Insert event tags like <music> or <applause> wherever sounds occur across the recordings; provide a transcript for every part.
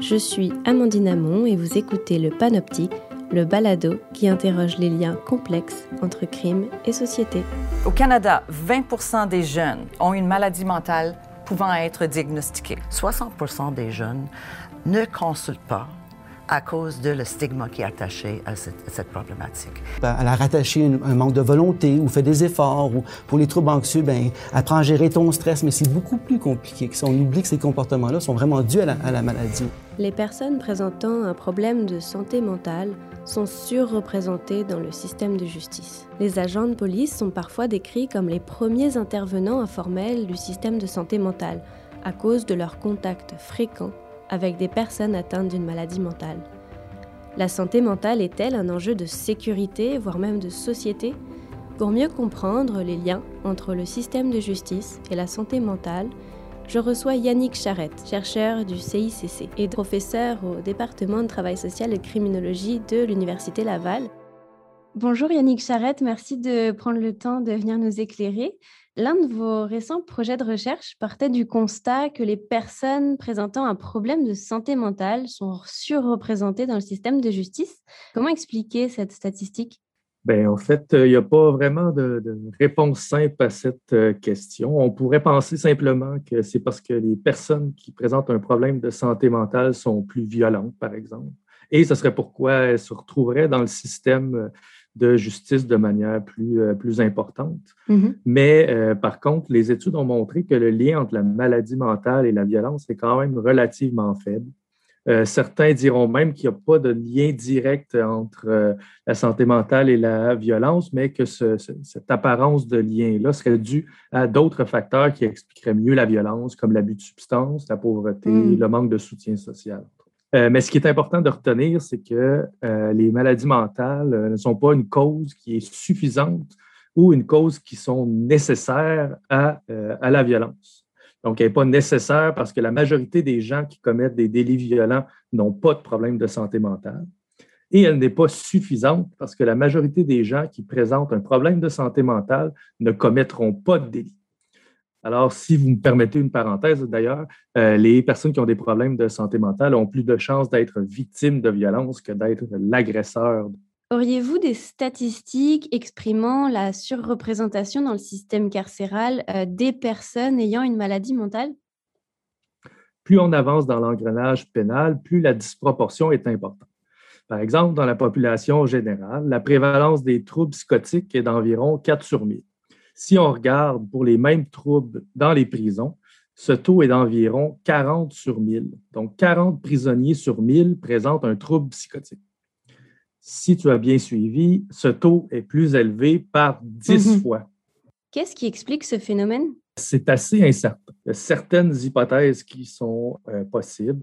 Je suis Amandine Amon et vous écoutez le Panoptique, le balado qui interroge les liens complexes entre crime et société. Au Canada, 20% des jeunes ont une maladie mentale pouvant être diagnostiquée. 60% des jeunes ne consultent pas à cause de le stigma qui est attaché à cette, problématique. Ben, elle a rattaché un manque de volonté ou fait des efforts. Ou pour les troubles anxieux, ben, apprend à gérer ton stress, mais c'est beaucoup plus compliqué que ça. On oublie que ces comportements-là sont vraiment dus à la, à la maladie. Les personnes présentant un problème de santé mentale sont surreprésentées dans le système de justice. Les agents de police sont parfois décrits comme les premiers intervenants informels du système de santé mentale à cause de leur contact fréquent avec des personnes atteintes d'une maladie mentale. La santé mentale est-elle un enjeu de sécurité, voire même de société? Pour mieux comprendre les liens entre le système de justice et la santé mentale, je reçois Yannick Charette, chercheur du CICC et professeur au département de travail social et criminologie de l'Université Laval. Bonjour Yannick Charette, merci de prendre le temps de venir nous éclairer. L'un de vos récents projets de recherche partait du constat que les personnes présentant un problème de santé mentale sont surreprésentées dans le système de justice. Comment expliquer cette statistique? Bien, en fait, il n'y a pas vraiment de, réponse simple à cette euh, question. On pourrait penser simplement que c'est parce que les personnes qui présentent un problème de santé mentale sont plus violentes, par exemple. Et ce serait pourquoi elles se retrouveraient dans le système euh, de justice de manière plus, euh, plus importante. Mm-hmm. Mais euh, par contre, les études ont montré que le lien entre la maladie mentale et la violence est quand même relativement faible. Euh, certains diront même qu'il n'y a pas de lien direct entre la santé mentale et la violence, mais que cette apparence de lien-là serait due à d'autres facteurs qui expliqueraient mieux la violence, comme l'abus de substances, la pauvreté, mm. le manque de soutien social. Euh, mais ce qui est important de retenir, c'est que euh, les maladies mentales euh, ne sont pas une cause qui est suffisante ou une cause qui sont nécessaires à, à la violence. Donc, elle n'est pas nécessaire parce que la majorité des gens qui commettent des délits violents n'ont pas de problème de santé mentale. Et elle n'est pas suffisante parce que la majorité des gens qui présentent un problème de santé mentale ne commettront pas de délit. Alors, si vous me permettez une parenthèse, d'ailleurs, euh, les personnes qui ont des problèmes de santé mentale ont plus de chances d'être victimes de violence que d'être l'agresseur. Auriez-vous des statistiques exprimant la surreprésentation dans le système carcéral euh, des personnes ayant une maladie mentale? Plus on avance dans l'engrenage pénal, plus la disproportion est importante. Par exemple, dans la population générale, la prévalence des troubles psychotiques est d'environ 4 sur 1000. Si on regarde pour les mêmes troubles dans les prisons, ce taux est d'environ 40 sur 1000. Donc, 40 prisonniers sur 1000 présentent un trouble psychotique. Si tu as bien suivi, ce taux est plus élevé par 10 mhm. fois. Qu'est-ce qui explique ce phénomène? C'est assez incertain. Il y a certaines hypothèses qui sont euh, possibles.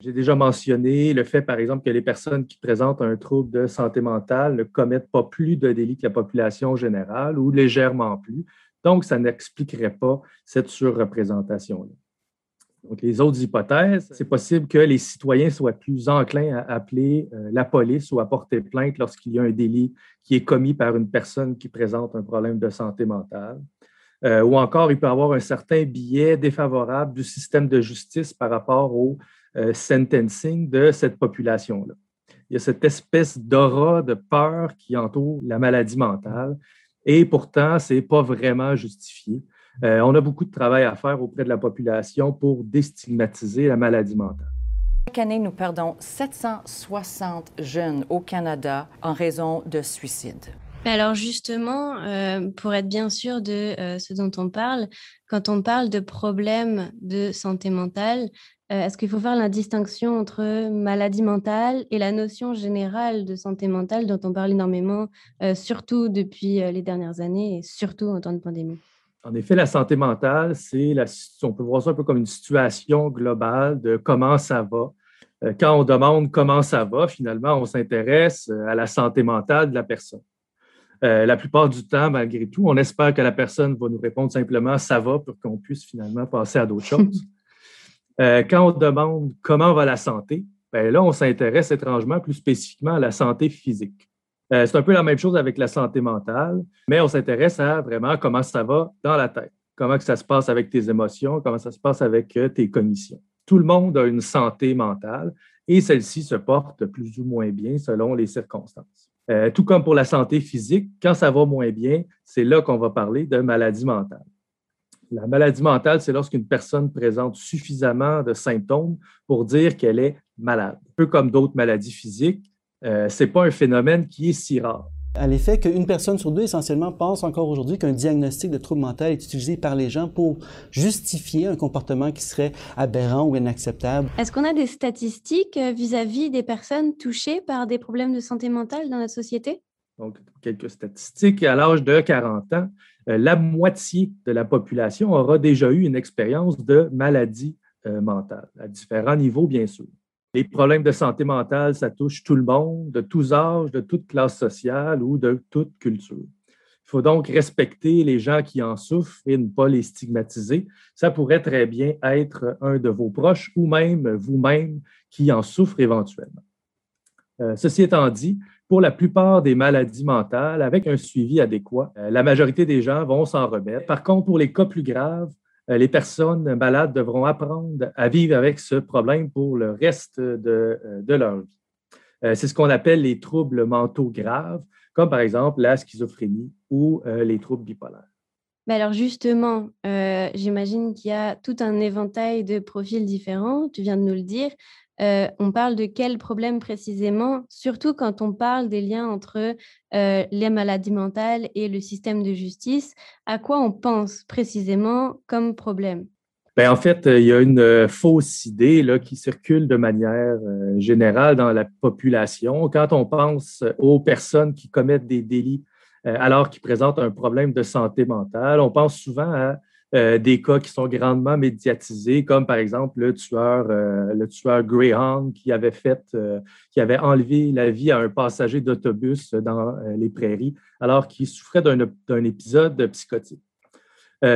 J'ai déjà mentionné le fait, par exemple, que les personnes qui présentent un trouble de santé mentale ne commettent pas plus de délits que la population générale ou légèrement plus. Donc, ça n'expliquerait pas cette surreprésentation-là. Donc, les autres hypothèses, c'est possible que les citoyens soient plus enclins à appeler euh, la police ou à porter plainte lorsqu'il y a un délit qui est commis par une personne qui présente un problème de santé mentale. Euh, ou encore, il peut avoir un certain biais défavorable du système de justice par rapport au euh, sentencing de cette population-là. Il y a cette espèce d'aura de peur qui entoure la maladie mentale et pourtant, ce n'est pas vraiment justifié. Euh, on a beaucoup de travail à faire auprès de la population pour déstigmatiser la maladie mentale. Chaque année, nous perdons 760 jeunes au Canada en raison de suicide. Alors justement, euh, pour être bien sûr de ce dont on parle, quand on parle de problèmes de santé mentale, euh, est-ce qu'il faut faire la distinction entre maladie mentale et la notion générale de santé mentale dont on parle énormément, euh, surtout depuis euh, les dernières années et surtout en temps de pandémie? En effet, la santé mentale, c'est la, on peut voir ça un peu comme une situation globale de comment ça va. Quand on demande comment ça va, finalement, on s'intéresse à la santé mentale de la personne. la plupart du temps, malgré tout, on espère que la personne va nous répondre simplement ça va pour qu'on puisse finalement passer à d'autres choses. <laughs> Euh, quand on demande comment va la santé, ben là, on s'intéresse étrangement plus spécifiquement à la santé physique. Euh, c'est un peu la même chose avec la santé mentale, mais on s'intéresse à vraiment comment ça va dans la tête, comment que ça se passe avec tes émotions, comment ça se passe avec euh, tes cognitions. Tout le monde a une santé mentale et celle-ci se porte plus ou moins bien selon les circonstances. Euh, tout comme pour la santé physique, quand ça va moins bien, c'est là qu'on va parler de maladie mentale. La maladie mentale, c'est lorsqu'une personne présente suffisamment de symptômes pour dire qu'elle est malade. Un peu comme d'autres maladies physiques, euh, ce n'est pas un phénomène qui est si rare à l'effet qu'une personne sur deux, essentiellement, pense encore aujourd'hui qu'un diagnostic de trouble mental est utilisé par les gens pour justifier un comportement qui serait aberrant ou inacceptable. Est-ce qu'on a des statistiques euh, vis-à-vis des personnes touchées par des problèmes de santé mentale dans notre société? Donc, quelques statistiques. À l'âge de 40 ans, euh, la moitié de la population aura déjà eu une expérience de maladie euh, mentale, à différents niveaux, bien sûr. Les problèmes de santé mentale, ça touche tout le monde, de tous âges, de toute classe sociale ou de toute culture. Il faut donc respecter les gens qui en souffrent et ne pas les stigmatiser. Ça pourrait très bien être un de vos proches ou même vous-même qui en souffre éventuellement. Euh, ceci étant dit, pour la plupart des maladies mentales, avec un suivi adéquat, euh, la majorité des gens vont s'en remettre. Par contre, pour les cas plus graves, les personnes malades devront apprendre à vivre avec ce problème pour le reste de, euh, leur vie. Euh, c'est ce qu'on appelle les troubles mentaux graves, comme par exemple la schizophrénie ou les troubles bipolaires. Alors justement, j'imagine qu'il y a tout un éventail de profils différents, tu viens de nous le dire. Euh, on parle de quels problèmes précisément, surtout quand on parle des liens entre euh, les maladies mentales et le système de justice. À quoi on pense précisément comme problème? Ben, en fait, il y a une fausse idée là, qui circule de manière euh, générale dans la population. Quand on pense aux personnes qui commettent des délits alors qu'ils présentent un problème de santé mentale, on pense souvent à euh, des cas qui sont grandement médiatisés, comme par exemple le tueur, euh, le tueur Greyhound qui avait fait, euh, qui avait enlevé la vie à un passager d'autobus dans les prairies, alors qu'il souffrait d'un épisode psychotique.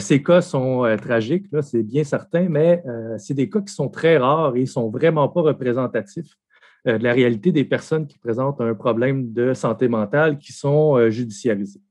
ces cas sont tragiques, c'est bien certain, mais c'est des cas qui sont très rares et ne sont vraiment pas représentatifs de la réalité des personnes qui présentent un problème de santé mentale qui sont judiciarisées.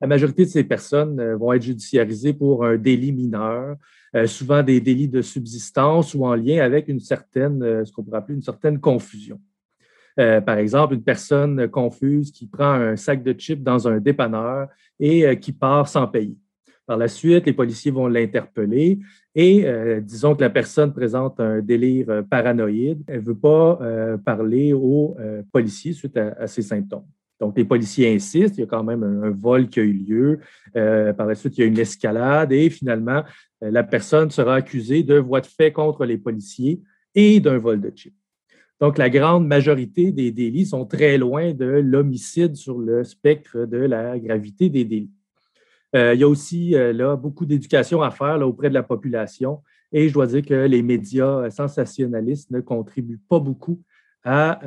La majorité de ces personnes euh, vont être judiciarisées pour un délit mineur, euh, souvent des délits de subsistance ou en lien avec une certaine, euh, ce qu'on pourrait appeler une certaine confusion. par exemple, une personne confuse qui prend un sac de chips dans un dépanneur et qui part sans payer. Par la suite, les policiers vont l'interpeller et disons que la personne présente un délire paranoïde, elle ne veut pas parler aux policiers suite à, ces symptômes. Donc, les policiers insistent, il y a quand même un, vol qui a eu lieu. Euh, par la suite, il y a une escalade et finalement, euh, la personne sera accusée de voie de fait contre les policiers et d'un vol de chip. Donc, la grande majorité des délits sont très loin de l'homicide sur le spectre de la gravité des délits. Euh, il y a aussi là beaucoup d'éducation à faire auprès de la population et je dois dire que les médias sensationnalistes ne contribuent pas beaucoup à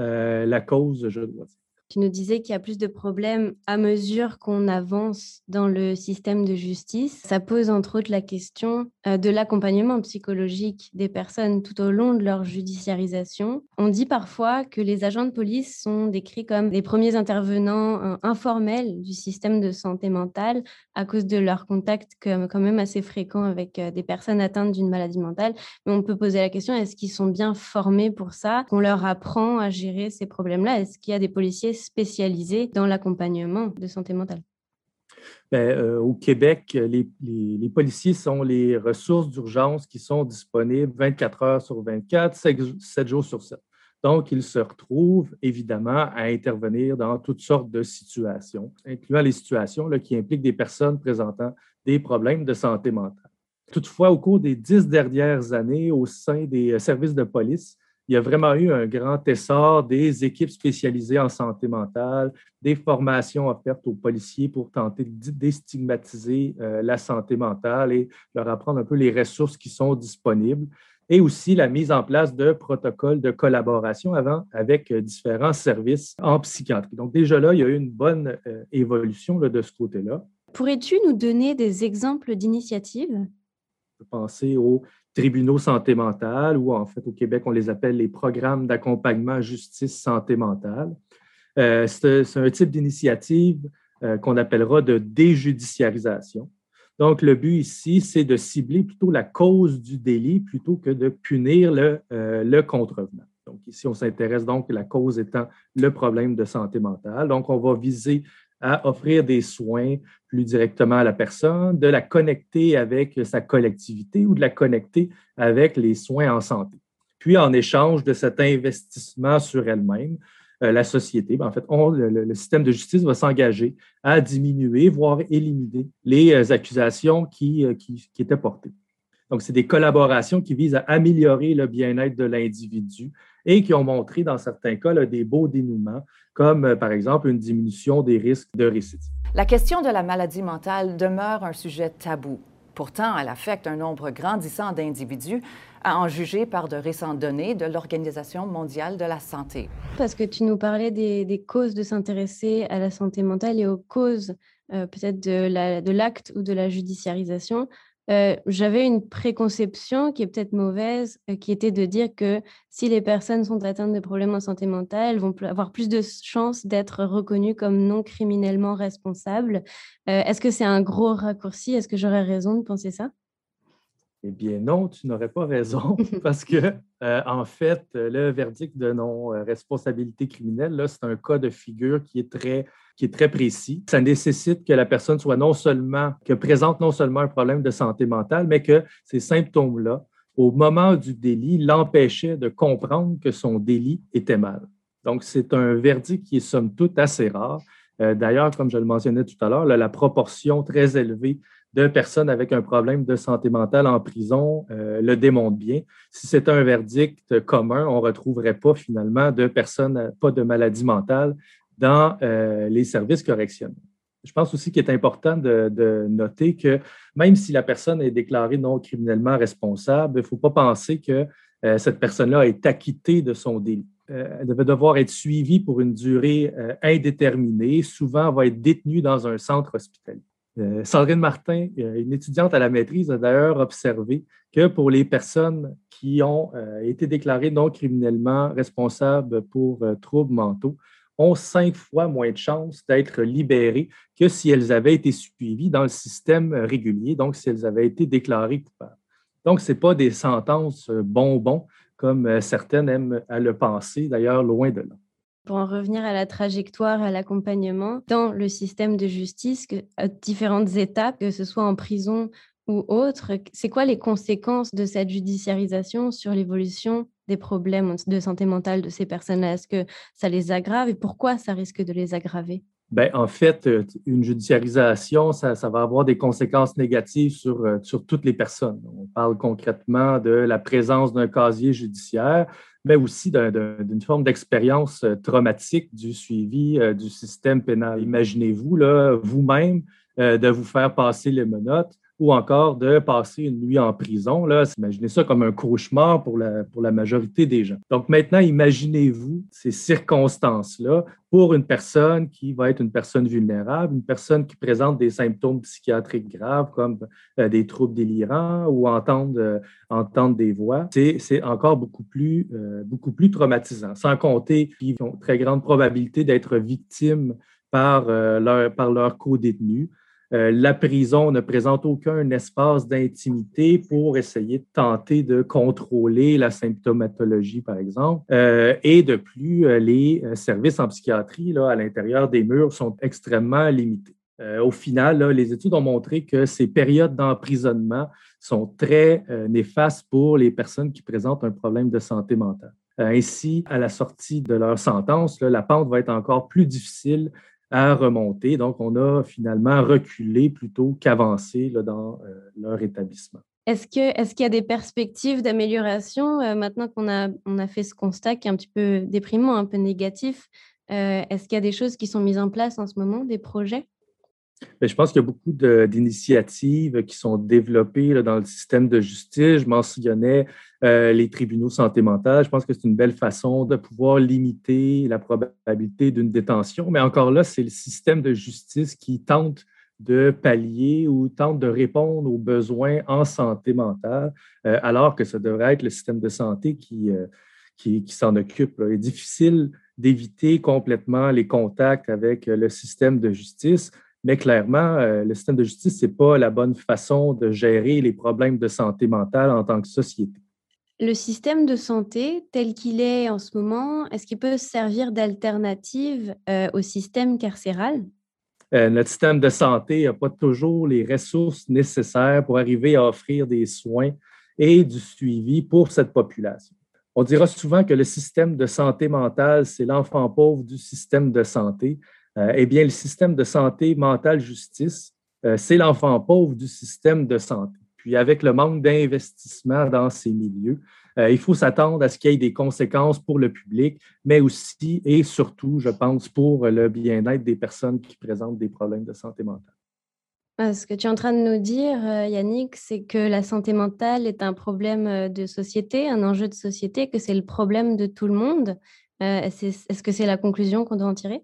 la cause, je dois dire. Tu nous disais qu'il y a plus de problèmes à mesure qu'on avance dans le système de justice. Ça pose entre autres la question euh, de l'accompagnement psychologique des personnes tout au long de leur judiciarisation. On dit parfois que les agents de police sont décrits comme les premiers intervenants euh, informels du système de santé mentale à cause de leur contact quand même assez fréquent avec euh, des personnes atteintes d'une maladie mentale. Mais on peut poser la question, est-ce qu'ils sont bien formés pour ça? Qu'on leur apprend à gérer ces problèmes-là? Est-ce qu'il y a des policiers spécialisés dans l'accompagnement de santé mentale? Ben, euh, au Québec, les, policiers sont les ressources d'urgence qui sont disponibles 24 heures sur 24, 7, jours sur 7. Donc, ils se retrouvent évidemment à intervenir dans toutes sortes de situations, incluant les situations qui impliquent des personnes présentant des problèmes de santé mentale. Toutefois, au cours des dix dernières années, au sein des euh, services de police, il y a vraiment eu un grand essor des équipes spécialisées en santé mentale, des formations offertes aux policiers pour tenter de déstigmatiser euh, la santé mentale et leur apprendre un peu les ressources qui sont disponibles et aussi la mise en place de protocoles de collaboration avant avec euh, différents services en psychiatrie. Donc déjà là, il y a eu une bonne euh, évolution de ce côté-là. Pourrais-tu nous donner des exemples d'initiatives? Penser aux tribunaux santé mentale, ou en fait au Québec, on les appelle les programmes d'accompagnement justice santé mentale. Euh, c'est un type d'initiative euh, qu'on appellera de déjudiciarisation. Donc, le but ici, c'est de cibler plutôt la cause du délit plutôt que de punir le, euh, le contrevenant. Donc, ici, on s'intéresse donc la cause étant le problème de santé mentale. Donc, on va viser à offrir des soins plus directement à la personne, de la connecter avec sa collectivité ou de la connecter avec les soins en santé. Puis, en échange de cet investissement sur elle-même, euh, la société, ben, en fait, le, système de justice va s'engager à diminuer, voire éliminer les euh, accusations euh, qui étaient portées. Donc, c'est des collaborations qui visent à améliorer le bien-être de l'individu et qui ont montré, dans certains cas, des beaux dénouements, comme par exemple une diminution des risques de récidive. La question de la maladie mentale demeure un sujet tabou. Pourtant, elle affecte un nombre grandissant d'individus, à en juger par de récentes données de l'Organisation mondiale de la santé. Parce que tu nous parlais des, causes de s'intéresser à la santé mentale et aux causes euh, peut-être de l'acte ou de la judiciarisation. Euh, j'avais une préconception qui est peut-être mauvaise, euh, qui était de dire que si les personnes sont atteintes de problèmes en santé mentale, elles vont avoir plus de chances d'être reconnues comme non criminellement responsables. Euh, est-ce que c'est un gros raccourci? Est-ce que j'aurais raison de penser ça? Eh bien, non, tu n'aurais pas raison, <laughs> <laughs> parce que, en fait, le verdict de non-responsabilité criminelle, là, c'est un cas de figure qui est très qui est très précis. Ça nécessite que la personne soit non seulement, que présente non seulement un problème de santé mentale, mais que ces symptômes-là, au moment du délit, l'empêchaient de comprendre que son délit était mal. Donc, c'est un verdict qui est somme toute assez rare. Euh, d'ailleurs, comme je le mentionnais tout à l'heure, la proportion très élevée de personnes avec un problème de santé mentale en prison euh, le démontre bien. Si c'était un verdict commun, on ne retrouverait pas finalement de personnes, pas de maladie mentale dans euh, les services correctionnels. Je pense aussi qu'il est important de, noter que même si la personne est déclarée non criminellement responsable, il ne faut pas penser que euh, cette personne-là est acquittée de son délit. Euh, elle devait devoir être suivie pour une durée indéterminée. Souvent, elle va être détenue dans un centre hospitalier. Sandrine Martin, une étudiante à la maîtrise, a d'ailleurs observé que pour les personnes qui ont été déclarées non criminellement responsables pour troubles mentaux, ont cinq fois moins de chances d'être libérées que si elles avaient été suivies dans le système régulier, donc si elles avaient été déclarées coupables. Donc, ce n'est pas des sentences bonbons comme euh, certaines aiment à le penser, d'ailleurs, loin de là. Pour en revenir à la trajectoire, à l'accompagnement, dans le système de justice, à différentes étapes, que ce soit en prison ou autre, c'est quoi les conséquences de cette judiciarisation sur l'évolution des problèmes de santé mentale de ces personnes-là? Est-ce que ça les aggrave et pourquoi ça risque de les aggraver? Bien, en fait, euh, une judiciarisation, ça, va avoir des conséquences négatives sur, euh, sur toutes les personnes. On parle concrètement de la présence d'un casier judiciaire, mais aussi d'une forme d'expérience euh, traumatique du suivi du système pénal. Imaginez-vous, vous-même, de vous faire passer les menottes ou encore de passer une nuit en prison. Là, imaginez ça comme un cauchemar pour la, pour la majorité des gens. Donc maintenant, imaginez-vous ces circonstances-là pour une personne qui va être une personne vulnérable, une personne qui présente des symptômes psychiatriques graves comme euh, des troubles délirants ou entendre, euh, entendre des voix. C'est encore beaucoup plus, euh, beaucoup plus traumatisant, sans compter qu'ils ont très grande probabilité d'être victimes par, leur, par leur co-détenu. Euh, la prison ne présente aucun espace d'intimité pour essayer de tenter de contrôler la symptomatologie, par exemple. Euh, et de plus, euh, les services en psychiatrie là, à l'intérieur des murs sont extrêmement limités. au final, les études ont montré que ces périodes d'emprisonnement sont très néfastes pour les personnes qui présentent un problème de santé mentale. ainsi, à la sortie de leur sentence, la pente va être encore plus difficile à remonter. Donc, on a finalement reculé plutôt qu'avancé dans euh, leur établissement. Est-ce qu'il est y a des perspectives d'amélioration euh, maintenant qu'on a, on a fait ce constat qui est un petit peu déprimant, un peu négatif? Euh, est-ce qu'il y a des choses qui sont mises en place en ce moment, des projets? Je pense qu'il y a beaucoup d'initiatives qui sont développées dans le système de justice. Je mentionnais euh, les tribunaux santé mentale. Je pense que c'est une belle façon de pouvoir limiter la probabilité d'une détention. Mais encore là, c'est le système de justice qui tente de pallier ou tente de répondre aux besoins en santé mentale, euh, alors que ça devrait être le système de santé qui, euh, qui, s'en occupe. Il est difficile d'éviter complètement les contacts avec le système de justice Mais clairement, euh, le système de justice, ce n'est pas la bonne façon de gérer les problèmes de santé mentale en tant que société. Le système de santé tel qu'il est en ce moment, est-ce qu'il peut servir d'alternative euh, au système carcéral? Euh, notre système de santé n'a pas toujours les ressources nécessaires pour arriver à offrir des soins et du suivi pour cette population. On dira souvent que le système de santé mentale, c'est l'enfant pauvre du système de santé. Euh, eh bien, le système de santé mentale justice, c'est l'enfant pauvre du système de santé. Puis avec le manque d'investissement dans ces milieux, euh, il faut s'attendre à ce qu'il y ait des conséquences pour le public, mais aussi et surtout, je pense, pour le bien-être des personnes qui présentent des problèmes de santé mentale. Ce que tu es en train de nous dire, euh, Yannick, c'est que la santé mentale est un problème euh, de société, un enjeu de société, que c'est le problème de tout le monde. Est-ce que c'est la conclusion qu'on doit en tirer?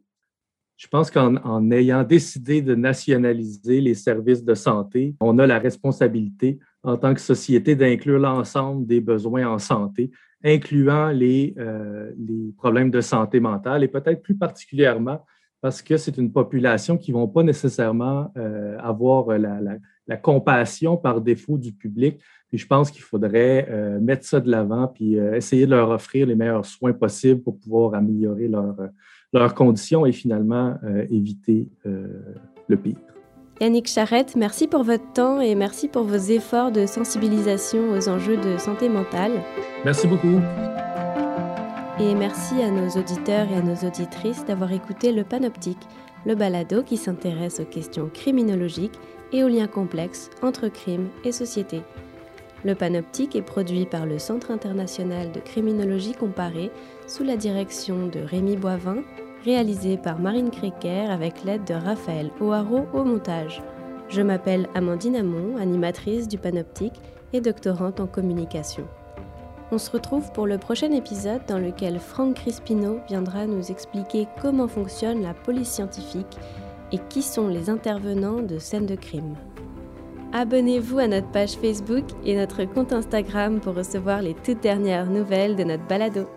Je pense qu'en ayant décidé de nationaliser les services de santé, on a la responsabilité en tant que société d'inclure l'ensemble des besoins en santé, incluant les, euh, problèmes de santé mentale et peut-être plus particulièrement parce que c'est une population qui ne vont pas nécessairement euh, avoir la, la, compassion par défaut du public. Puis je pense qu'il faudrait euh, mettre ça de l'avant puis essayer de leur offrir les meilleurs soins possibles pour pouvoir améliorer leur leurs conditions et finalement euh, éviter euh, le pire. Yannick Charrette, merci pour votre temps et merci pour vos efforts de sensibilisation aux enjeux de santé mentale. Merci beaucoup. Et merci à nos auditeurs et à nos auditrices d'avoir écouté le Panoptique, le balado qui s'intéresse aux questions criminologiques et aux liens complexes entre crime et société. Le Panoptique est produit par le Centre international de criminologie comparée sous la direction de Rémi Boivin réalisé par Marine Créquer avec l'aide de Raphaël O'Haraud au montage. Je m'appelle Amandine Amon, animatrice du Panoptique et doctorante en communication. On se retrouve pour le prochain épisode dans lequel Franck Crispino viendra nous expliquer comment fonctionne la police scientifique et qui sont les intervenants de scènes de crime. Abonnez-vous à notre page Facebook et notre compte Instagram pour recevoir les toutes dernières nouvelles de notre balado.